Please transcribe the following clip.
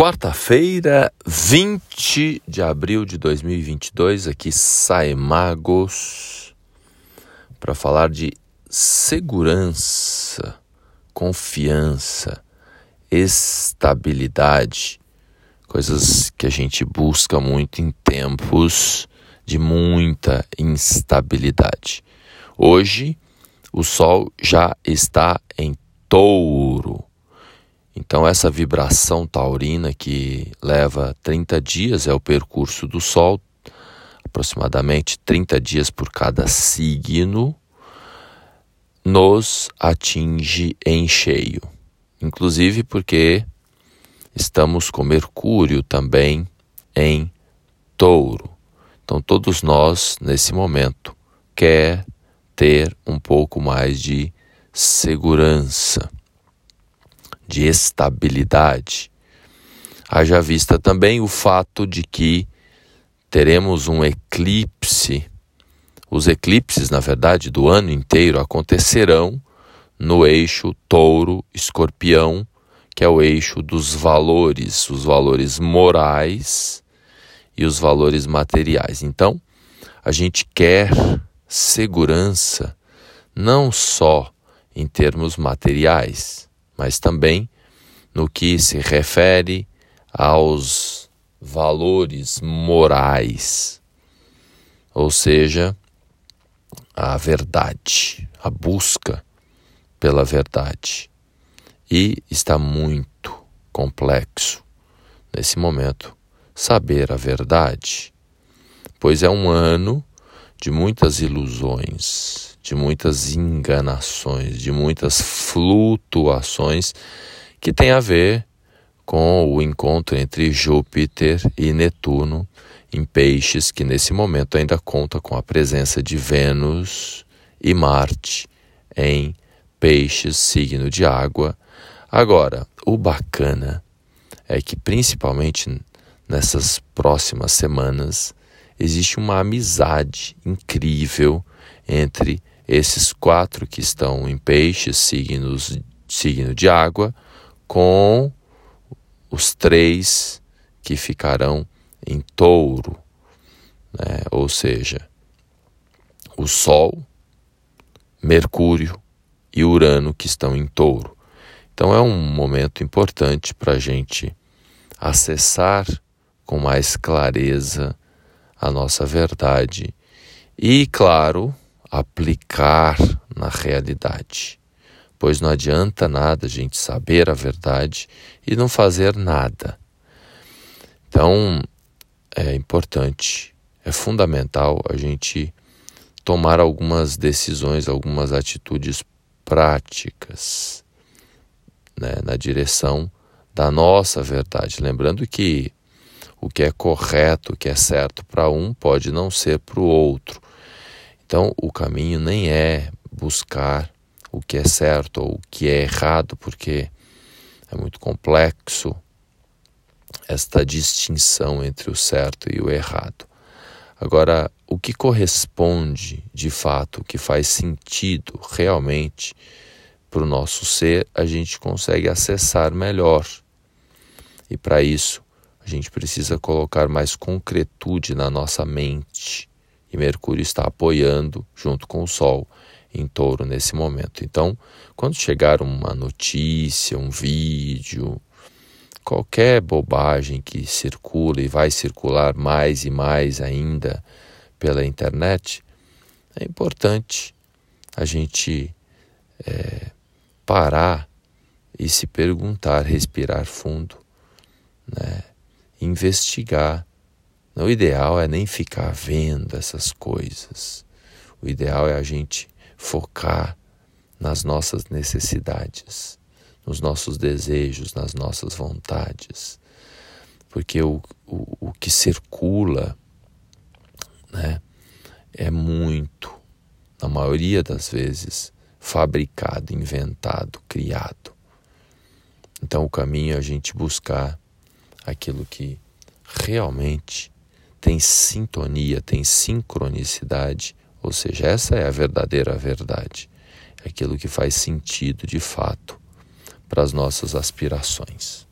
Quarta-feira, 20 de abril de 2022, aqui sai Magos para falar de segurança, confiança, estabilidade, coisas que a gente busca muito em tempos de muita instabilidade. Hoje, o Sol já está em touro então, essa vibração taurina que leva 30 dias é o percurso do Sol, aproximadamente 30 dias por cada signo, nos atinge em cheio. Inclusive porque estamos com Mercúrio também em touro. Então, todos nós, nesse momento, quer ter um pouco mais de segurança de estabilidade. Haja vista também o fato de que teremos um eclipse. Os eclipses, na verdade, do ano inteiro acontecerão no eixo touro-escorpião, que é o eixo dos valores, os valores morais e os valores materiais. Então, a gente quer segurança não só em termos materiais, mas também no que se refere aos valores morais, ou seja, a verdade, a busca pela verdade. E está muito complexo nesse momento saber a verdade, pois é um ano de muitas ilusões, de muitas enganações, de muitas flutuações que tem a ver com o encontro entre Júpiter e Netuno em Peixes, que nesse momento ainda conta com a presença de Vênus e Marte em Peixes, signo de água. Agora, o bacana é que principalmente nessas próximas semanas existe uma amizade incrível entre esses quatro que estão em peixes, signos, signo de água, com os três que ficarão em touro, né? ou seja, o Sol, Mercúrio e Urano que estão em touro. Então é um momento importante para a gente acessar com mais clareza a nossa verdade e, claro, aplicar na realidade. Pois não adianta nada a gente saber a verdade e não fazer nada. Então, é importante, é fundamental a gente tomar algumas decisões, algumas atitudes práticas né, na direção da nossa verdade. Lembrando que o que é correto, o que é certo para um, pode não ser para o outro. Então, o caminho nem é buscar o que é certo ou o que é errado, porque é muito complexo esta distinção entre o certo e o errado. Agora, o que corresponde de fato, o que faz sentido realmente para o nosso ser, a gente consegue acessar melhor. E para isso, a gente precisa colocar mais concretude na nossa mente e Mercúrio está apoiando junto com o Sol em touro nesse momento. Então, quando chegar uma notícia, um vídeo, qualquer bobagem que circula e vai circular mais e mais ainda pela internet, é importante a gente é, parar e se perguntar, respirar fundo, né? investigar o ideal é nem ficar vendo essas coisas. O ideal é a gente focar nas nossas necessidades, nos nossos desejos, nas nossas vontades. Porque o, o, o que circula né, é muito, na maioria das vezes, fabricado, inventado, criado. Então o caminho é a gente buscar aquilo que realmente tem sintonia, tem sincronicidade, ou seja, essa é a verdadeira verdade, é aquilo que faz sentido de fato para as nossas aspirações.